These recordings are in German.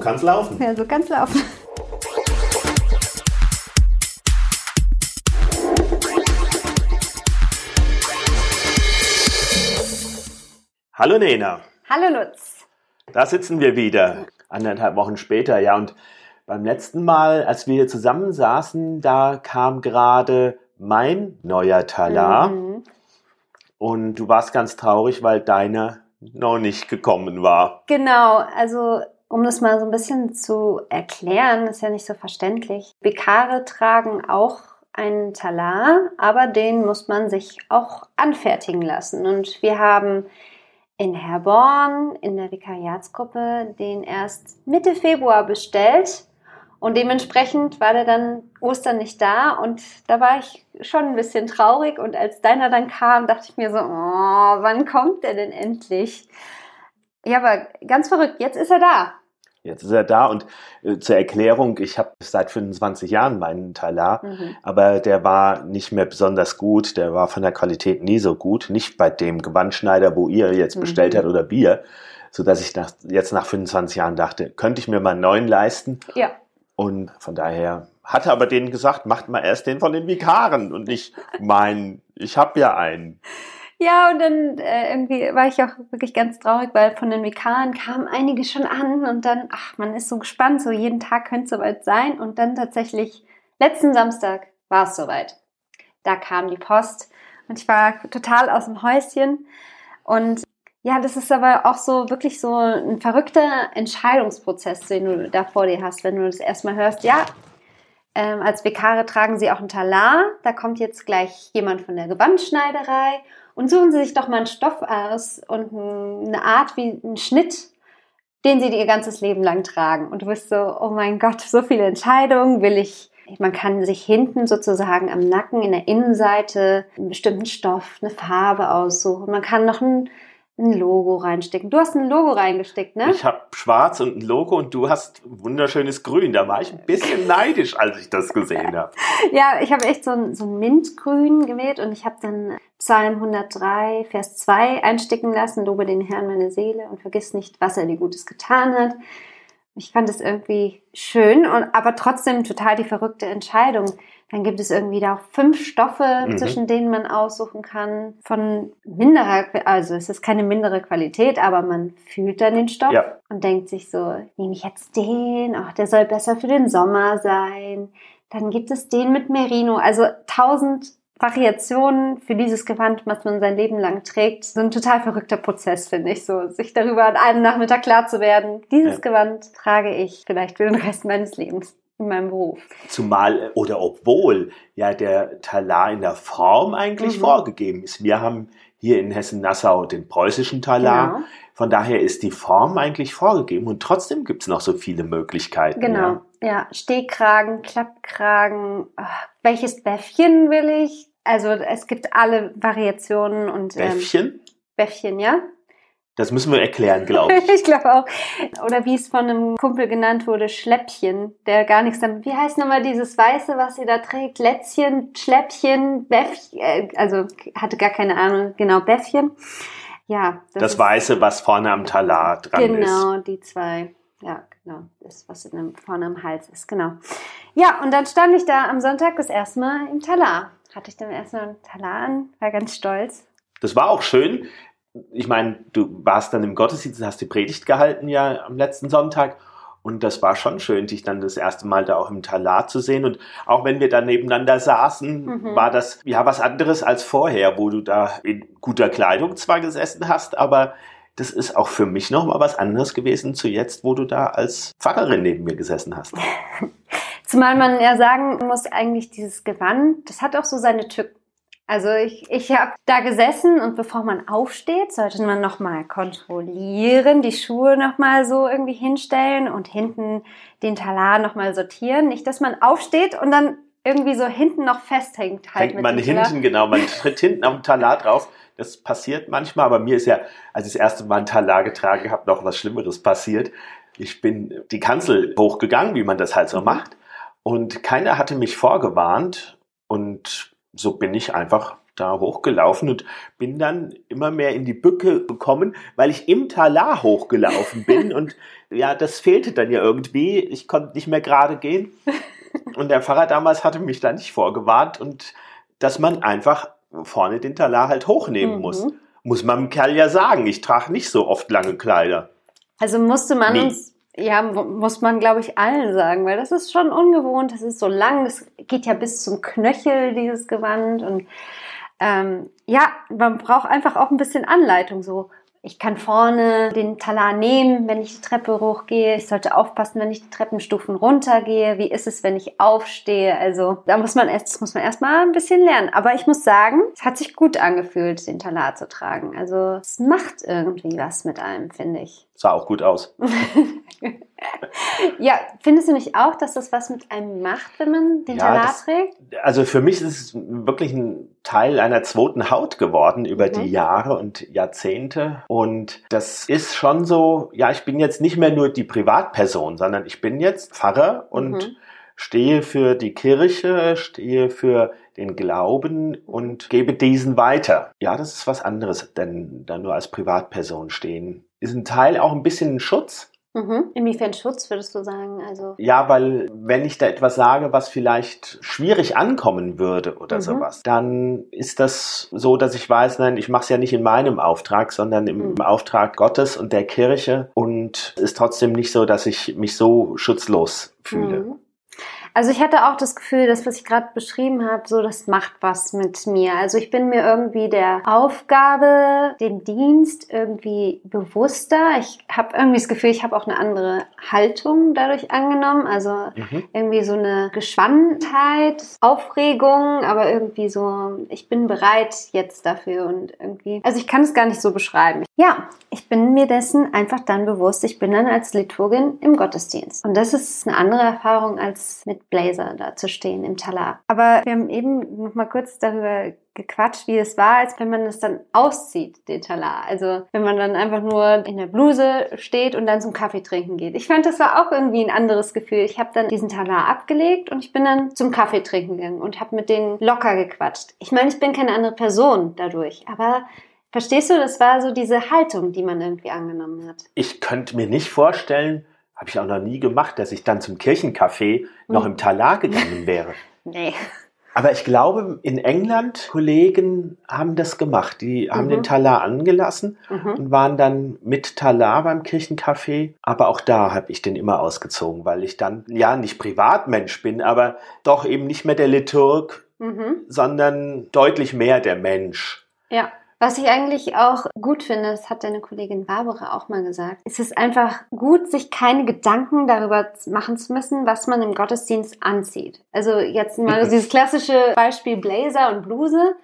kann's laufen. Ja, so kann's laufen. Hallo Nena. Hallo Lutz. Da sitzen wir wieder, anderthalb Wochen später, ja. Und beim letzten Mal, als wir hier zusammensaßen, da kam gerade mein neuer Talar. Mhm. Und du warst ganz traurig, weil deiner noch nicht gekommen war. Genau, also um das mal so ein bisschen zu erklären, ist ja nicht so verständlich. Vikare tragen auch einen Talar, aber den muss man sich auch anfertigen lassen. Und wir haben in Herborn in der Vikariatsgruppe den erst Mitte Februar bestellt. Und dementsprechend war der dann Ostern nicht da und da war ich schon ein bisschen traurig. Und als deiner dann kam, dachte ich mir so, oh, wann kommt der denn endlich? Ja, aber ganz verrückt, jetzt ist er da. Jetzt ist er da und äh, zur Erklärung, ich habe seit 25 Jahren meinen Talar, Mhm. aber der war nicht mehr besonders gut, der war von der Qualität nie so gut, nicht bei dem Gewandschneider, wo ihr jetzt Mhm. bestellt habt oder wir, so dass ich nach, jetzt nach 25 Jahren dachte, könnte ich mir mal einen neuen leisten Ja, und von daher hatte aber denen gesagt, macht mal erst den von den Vikaren und nicht meinen, ich habe ja einen. Ja, und dann äh, irgendwie war ich auch wirklich ganz traurig, weil von den Vikaren kamen einige schon an und dann, ach, man ist so gespannt, so jeden Tag könnte es soweit sein. Und dann tatsächlich, letzten Samstag war es soweit. Da kam die Post und ich war total aus dem Häuschen. Und ja, das ist aber auch so wirklich so ein verrückter Entscheidungsprozess, den du da vor dir hast, wenn du das erstmal hörst, ja, ähm, als Vikare tragen sie auch einen Talar. Da kommt jetzt gleich jemand von der Gewandschneiderei und suchen sie sich doch mal einen Stoff aus und ein- eine Art wie einen Schnitt, den sie ihr ganzes Leben lang tragen. Und du bist so, oh mein Gott, so viele Entscheidungen will ich. Man kann sich hinten sozusagen am Nacken in der Innenseite einen bestimmten Stoff, eine Farbe aussuchen. Man kann noch ein, ein Logo reinstecken. Du hast ein Logo reingesteckt, ne? Ich habe schwarz und ein Logo und du hast wunderschönes Grün. Da war ich ein bisschen neidisch, als ich das gesehen habe. Ja, ich habe echt so ein, so ein Mintgrün gewählt und ich habe dann Psalm 103, Vers 2 einsticken lassen, lobe den Herrn meine Seele und vergiss nicht, was er dir Gutes getan hat. Ich fand es irgendwie schön, und, aber trotzdem total die verrückte Entscheidung. Dann gibt es irgendwie da auch fünf Stoffe, Mhm. zwischen denen man aussuchen kann, von minderer, also es ist keine mindere Qualität, aber man fühlt dann den Stoff Ja. und denkt sich so, nehme ich jetzt den, ach, der soll besser für den Sommer sein. Dann gibt es den mit Merino. Also tausend Variationen für dieses Gewand, was man sein Leben lang trägt. So ein total verrückter Prozess, finde ich, so sich darüber an einem Nachmittag klar zu werden. Dieses Ja. Gewand trage ich vielleicht für den Rest meines Lebens in meinem Beruf. Zumal oder obwohl ja der Talar in der Form eigentlich Mhm. vorgegeben ist. Wir haben hier in Hessen-Nassau den preußischen Talar. Genau. Von daher ist die Form eigentlich vorgegeben und trotzdem gibt es noch so viele Möglichkeiten. Genau. Ja. Ja, Stehkragen, Klappkragen. ach, welches Bäffchen will ich? Also es gibt alle Variationen und ähm, Bäffchen, Bäffchen, ja? Das müssen wir erklären, glaube ich. ich glaube auch. Oder wie es von einem Kumpel genannt wurde, Schläppchen, der gar nichts damit. Wie heißt nochmal dieses Weiße, was sie da trägt? Lätzchen, Schläppchen, Bäffchen, äh, also hatte gar keine Ahnung, genau, Bäffchen. Ja, Das ist- Weiße, was vorne am Talar dran ist. Genau, die zwei. Ja, genau. Das, was in dem, vorne am Hals ist, genau. Ja, und dann stand ich da am Sonntag das erste Mal im Talar. Hatte ich dann erstmal einen Talar an, war ganz stolz. Das war auch schön. Ich meine, du warst dann im Gottesdienst und hast die Predigt gehalten ja am letzten Sonntag. Und das war schon schön, dich dann das erste Mal da auch im Talar zu sehen. Und auch wenn wir da nebeneinander saßen, Mhm. war das ja was anderes als vorher, wo du da in guter Kleidung zwar gesessen hast, aber das ist auch für mich nochmal was anderes gewesen zu jetzt, wo du da als Pfarrerin neben mir gesessen hast. Zumal man ja sagen muss, eigentlich dieses Gewand, das hat auch so seine Tücken. Also ich, ich habe da gesessen und bevor man aufsteht, sollte man nochmal kontrollieren, die Schuhe nochmal so irgendwie hinstellen und hinten den Talar nochmal sortieren. Nicht, dass man aufsteht und dann irgendwie so hinten noch festhängt. Halt Hängt man hinten, genau, man tritt hinten am Talar drauf. Das passiert manchmal, aber mir ist ja, als ich das erste Mal einen Talar getragen habe, noch was Schlimmeres passiert. Ich bin die Kanzel hochgegangen, wie man das halt so Mhm. macht. Und keiner hatte mich vorgewarnt. Und so bin ich einfach da hochgelaufen und bin dann immer mehr in die Bücke gekommen, weil ich im Talar hochgelaufen bin und ja, das fehlte dann ja irgendwie. Ich konnte nicht mehr gerade gehen. Und der Pfarrer damals hatte mich da nicht vorgewarnt und dass man einfach vorne den Talar halt hochnehmen mhm. muss. Muss man dem Kerl ja sagen. Ich trage nicht so oft lange Kleider. Also musste man nee. uns, ja, muss man glaube ich allen sagen, weil das ist schon ungewohnt. Das ist so lang, das geht ja bis zum Knöchel, dieses Gewand und ähm, ja, man braucht einfach auch ein bisschen Anleitung. So, ich kann vorne den Talar nehmen, wenn ich die Treppe hochgehe. Ich sollte aufpassen, wenn ich die Treppenstufen runtergehe. Wie ist es, wenn ich aufstehe? Also da muss man erst, das muss man erstmal ein bisschen lernen. Aber ich muss sagen, es hat sich gut angefühlt, den Talar zu tragen. Also es macht irgendwie was mit einem, finde ich. Sah auch gut aus. ja, findest du nicht auch, dass das was mit einem macht, wenn man den ja, das, trägt? Also für mich ist es wirklich ein Teil einer zweiten Haut geworden über mhm. die Jahre und Jahrzehnte. Und das ist schon so, ja, ich bin jetzt nicht mehr nur die Privatperson, sondern ich bin jetzt Pfarrer und mhm. stehe für die Kirche, stehe für den Glauben und gebe diesen weiter. Ja, das ist was anderes, denn dann nur als Privatperson stehen. Ist ein Teil auch ein bisschen ein Schutz, Mhm. Inwiefern Schutz würdest du sagen? Also ja, weil wenn ich da etwas sage, was vielleicht schwierig ankommen würde oder mhm. sowas, dann ist das so, dass ich weiß, nein, ich mache es ja nicht in meinem Auftrag, sondern im mhm. Auftrag Gottes und der Kirche und ist trotzdem nicht so, dass ich mich so schutzlos fühle. Also ich hatte auch das Gefühl, das, was ich gerade beschrieben habe, so das macht was mit mir. Also ich bin mir irgendwie der Aufgabe, dem Dienst irgendwie bewusster. Ich habe irgendwie das Gefühl, ich habe auch eine andere Haltung dadurch angenommen. Also mhm. irgendwie so eine Gespanntheit, Aufregung, aber irgendwie so, ich bin bereit jetzt dafür und irgendwie. Also ich kann es gar nicht so beschreiben. Ja, ich bin mir dessen einfach dann bewusst. Ich bin dann als Liturgin im Gottesdienst. Und das ist eine andere Erfahrung als mit Blazer da zu stehen im Talar. Aber wir haben eben noch mal kurz darüber gequatscht, wie es war, als wenn man es dann auszieht, den Talar. Also wenn man dann einfach nur in der Bluse steht und dann zum Kaffee trinken geht. Ich fand, das war auch irgendwie ein anderes Gefühl. Ich habe dann diesen Talar abgelegt und ich bin dann zum Kaffee trinken gegangen und habe mit denen locker gequatscht. Ich meine, ich bin keine andere Person dadurch, aber Verstehst du, das war so diese Haltung, die man irgendwie angenommen hat. Ich könnte mir nicht vorstellen, habe ich auch noch nie gemacht, dass ich dann zum Kirchencafé noch im Talar gegangen wäre. nee. Aber ich glaube, in England Kollegen haben das gemacht. Die haben mhm. den Talar angelassen mhm. und waren dann mit Talar beim Kirchencafé. Aber auch da habe ich den immer ausgezogen, weil ich dann ja nicht Privatmensch bin, aber doch eben nicht mehr der Liturg, mhm. sondern deutlich mehr der Mensch. Ja. Was ich eigentlich auch gut finde, das hat deine Kollegin Barbara auch mal gesagt, es ist einfach gut, sich keine Gedanken darüber machen zu müssen, was man im Gottesdienst anzieht. Also jetzt mal dieses klassische Beispiel Blazer und Bluse.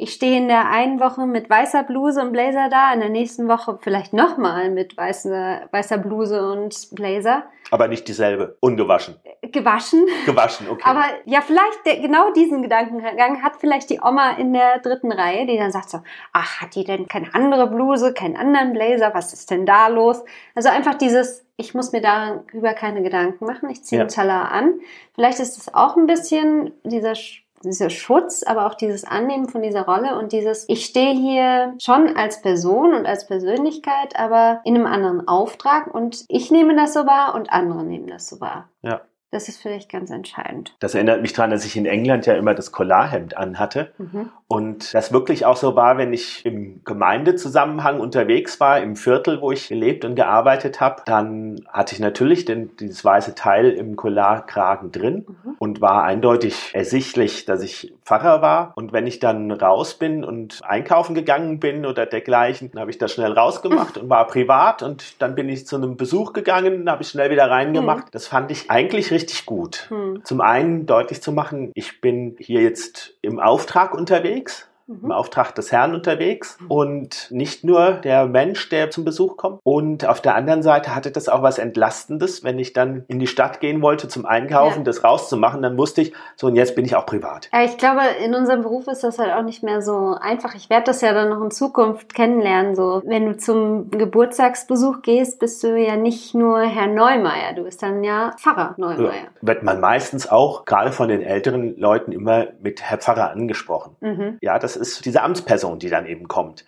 Ich stehe in der einen Woche mit weißer Bluse und Blazer da, in der nächsten Woche vielleicht nochmal mit weißer, weißer Bluse und Blazer. Aber nicht dieselbe, ungewaschen. Gewaschen. Gewaschen, okay. Aber ja, vielleicht der, genau diesen Gedankengang hat vielleicht die Oma in der dritten Reihe, die dann sagt so, ach, hat die denn keine andere Bluse, keinen anderen Blazer, was ist denn da los? Also einfach dieses, ich muss mir darüber keine Gedanken machen, ich ziehe ja. den Talar an. Vielleicht ist es auch ein bisschen dieser dieser Schutz, aber auch dieses Annehmen von dieser Rolle und dieses, ich stehe hier schon als Person und als Persönlichkeit, aber in einem anderen Auftrag und ich nehme das so wahr und andere nehmen das so wahr. Ja. Das ist vielleicht ganz entscheidend. Das erinnert mich daran, dass ich in England ja immer das Collarhemd anhatte. Mhm. Und das wirklich auch so war, wenn ich im Gemeindezusammenhang unterwegs war, im Viertel, wo ich gelebt und gearbeitet habe, dann hatte ich natürlich den, dieses weiße Teil im Collarkragen drin mhm. und war eindeutig ersichtlich, dass ich Pfarrer war. Und wenn ich dann raus bin und einkaufen gegangen bin oder dergleichen, dann habe ich das schnell rausgemacht und war privat. Und dann bin ich zu einem Besuch gegangen, habe ich schnell wieder reingemacht. Mhm. Das fand ich eigentlich richtig gut. Mhm. Zum einen deutlich zu machen, ich bin hier jetzt im Auftrag unterwegs mhm. im Auftrag des Herrn unterwegs mhm. und nicht nur der Mensch, der zum Besuch kommt. Und auf der anderen Seite hatte das auch was Entlastendes, wenn ich dann in die Stadt gehen wollte zum Einkaufen, ja. das rauszumachen, dann wusste ich, so und jetzt bin ich auch privat. Ja, ich glaube, in unserem Beruf ist das halt auch nicht mehr so einfach. Ich werde das ja dann noch in Zukunft kennenlernen. So, wenn du zum Geburtstagsbesuch gehst, bist du ja nicht nur Herr Neumeier, du bist dann ja Pfarrer Neumeier. Ja, wird man meistens auch gerade von den älteren Leuten immer mit Herr Pfarrer angesprochen. Mhm. Ja, das ist diese Amtsperson, die dann eben kommt.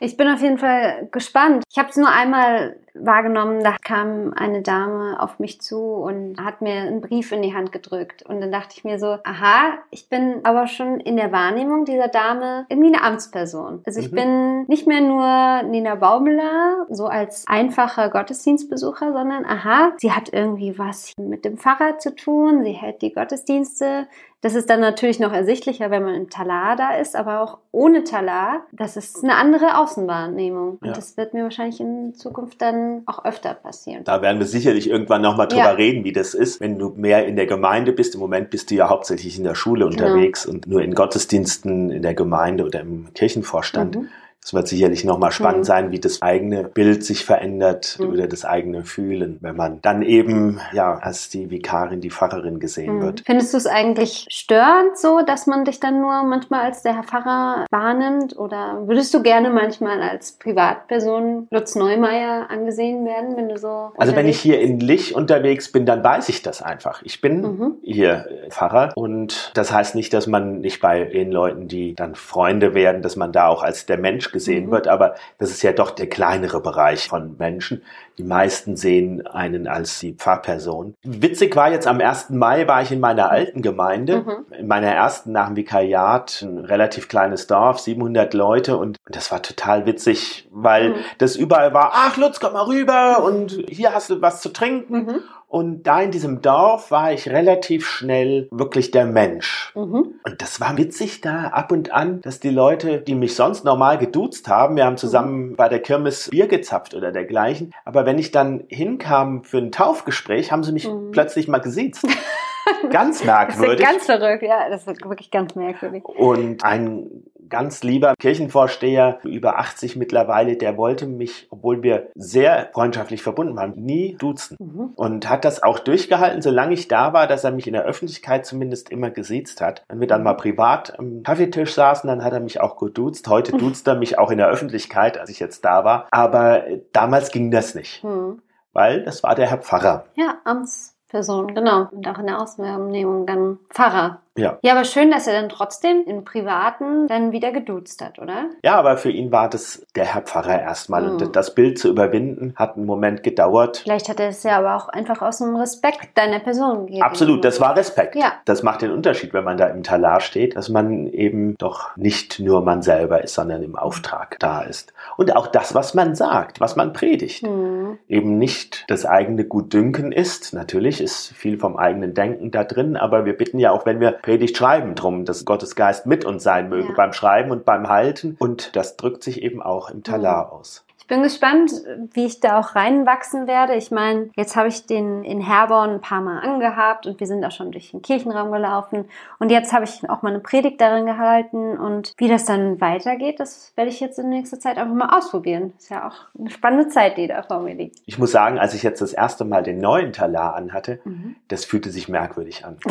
Ich bin auf jeden Fall gespannt. Ich habe es nur einmal wahrgenommen, da kam eine Dame auf mich zu und hat mir einen Brief in die Hand gedrückt. Und dann dachte ich mir so, aha, ich bin aber schon in der Wahrnehmung dieser Dame irgendwie eine Amtsperson. Also ich mhm. bin nicht mehr nur Nina Baumler, so als einfacher Gottesdienstbesucher, sondern aha, sie hat irgendwie was mit dem Pfarrer zu tun, sie hält die Gottesdienste, das ist dann natürlich noch ersichtlicher, wenn man im Talar da ist, aber auch ohne Talar, das ist eine andere Außenwahrnehmung. Und ja. das wird mir wahrscheinlich in Zukunft dann auch öfter passieren. Da werden wir sicherlich irgendwann nochmal drüber ja. reden, wie das ist, wenn du mehr in der Gemeinde bist. Im Moment bist du ja hauptsächlich in der Schule genau. unterwegs und nur in Gottesdiensten in der Gemeinde oder im Kirchenvorstand. Mhm. Es wird sicherlich nochmal spannend mhm. sein, wie das eigene Bild sich verändert mhm. oder das eigene Fühlen, wenn man dann eben ja als die Vikarin, die Pfarrerin gesehen mhm. wird. Findest du es eigentlich störend so, dass man dich dann nur manchmal als der Herr Pfarrer wahrnimmt? Oder würdest du gerne manchmal als Privatperson Lutz Neumeier angesehen werden, wenn du so. Also wenn ich hier in Lich unterwegs bin, dann weiß ich das einfach. Ich bin mhm. hier Pfarrer und das heißt nicht, dass man nicht bei den Leuten, die dann Freunde werden, dass man da auch als der Mensch gesehen mhm. wird, aber das ist ja doch der kleinere Bereich von Menschen. Die meisten sehen einen als die Pfarrperson. Witzig war jetzt am 1. Mai war ich in meiner alten Gemeinde, mhm. in meiner ersten nach dem Vikariat, ein relativ kleines Dorf, 700 Leute und, das war total witzig, weil mhm. das überall war, ach Lutz, komm mal rüber und hier hast du was zu trinken. Und da in diesem Dorf war ich relativ schnell wirklich der Mensch. Mhm. Und das war witzig da ab und an, dass die Leute, die mich sonst normal geduzt haben, wir haben zusammen mhm. bei der Kirmes Bier gezapft oder dergleichen. Aber wenn ich dann hinkam für ein Taufgespräch, haben sie mich mhm. plötzlich mal gesiezt. ganz merkwürdig. Das ist ganz verrückt, ja, das ist wirklich ganz merkwürdig. Und ein ganz lieber Kirchenvorsteher, über 80 mittlerweile, der wollte mich, obwohl wir sehr freundschaftlich verbunden waren, nie duzen. Mhm. Und hat das auch durchgehalten, solange ich da war, dass er mich in der Öffentlichkeit zumindest immer gesiezt hat. Wenn wir dann mal privat am Kaffeetisch saßen, dann hat er mich auch geduzt. Heute duzt er mich auch in der Öffentlichkeit, als ich jetzt da war. Aber damals ging das nicht. Mhm. Weil das war der Herr Pfarrer. Ja, Amtsperson, genau. Und auch in der Ausnahmnehmung dann Pfarrer. Ja. Ja, aber schön, dass er dann trotzdem im Privaten dann wieder geduzt hat, oder? Ja, aber für ihn war das der Herr Pfarrer erstmal. Mhm. Und das Bild zu überwinden hat einen Moment gedauert. Vielleicht hat er es ja aber auch einfach aus dem Respekt deiner Person gegeben. Absolut, das war Respekt. Ja. Das macht den Unterschied, wenn man da im Talar steht, dass man eben doch nicht nur man selber ist, sondern im Auftrag da ist. Und auch das, was man sagt, was man predigt. Mhm. Eben nicht das eigene Gutdünken ist. Natürlich ist viel vom eigenen Denken da drin, aber wir bitten ja auch, wenn wir Predigt schreiben drum, dass Gottes Geist mit uns sein möge ja. beim Schreiben und beim Halten. Und das drückt sich eben auch im Talar mhm. Aus bin gespannt, wie ich da auch reinwachsen werde. Ich meine, jetzt habe ich den in Herborn ein paar Mal angehabt und wir sind auch schon durch den Kirchenraum gelaufen. Und jetzt habe ich auch mal eine Predigt darin gehalten und wie das dann weitergeht, das werde ich jetzt in nächster Zeit einfach mal ausprobieren. Ist ja auch eine spannende Zeit, die da vor mir liegt. Ich muss sagen, als ich jetzt das erste Mal den neuen Talar anhatte, mhm. das fühlte sich merkwürdig an.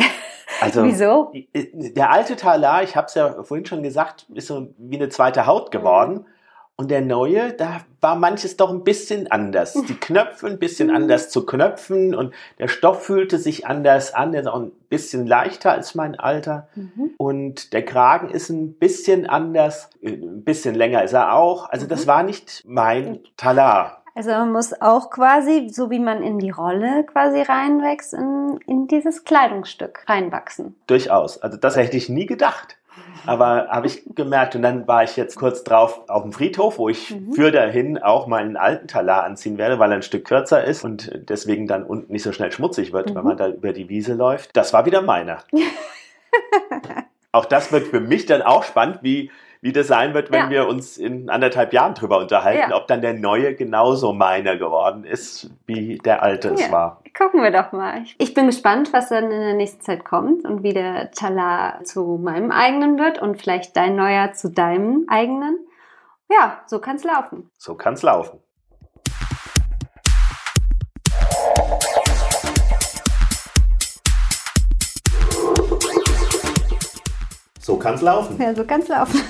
Also, Wieso? Der alte Talar, ich habe es ja vorhin schon gesagt, ist so wie eine zweite Haut geworden. Mhm. Und der neue, da war manches doch ein bisschen anders. Die Knöpfe ein bisschen anders zu knöpfen und der Stoff fühlte sich anders an. Der ist auch ein bisschen leichter als mein alter. Mhm. Und der Kragen ist ein bisschen anders. Ein bisschen länger ist er auch. Also das mhm. war nicht mein Talar. Also man muss auch quasi, so wie man in die Rolle quasi reinwächst, in, in dieses Kleidungsstück reinwachsen. Durchaus. Also das hätte ich nie gedacht. Aber habe ich gemerkt und dann war ich jetzt kurz drauf auf dem Friedhof, wo ich mhm. für dahin auch meinen alten Talar anziehen werde, weil er ein Stück kürzer ist und deswegen dann unten nicht so schnell schmutzig wird, mhm. wenn man da über die Wiese läuft. Das war wieder meiner. auch das wird für mich dann auch spannend, wie wie das sein wird, wenn ja. wir uns in anderthalb Jahren drüber unterhalten, ja. ob dann der neue genauso meiner geworden ist, wie der alte es war. Gucken wir doch mal. Ich bin gespannt, was dann in der nächsten Zeit kommt und wie der Talar zu meinem eigenen wird und vielleicht dein neuer zu deinem eigenen. Ja, so kann's laufen. So kann's laufen. So kann's laufen. Ja, so kann's laufen.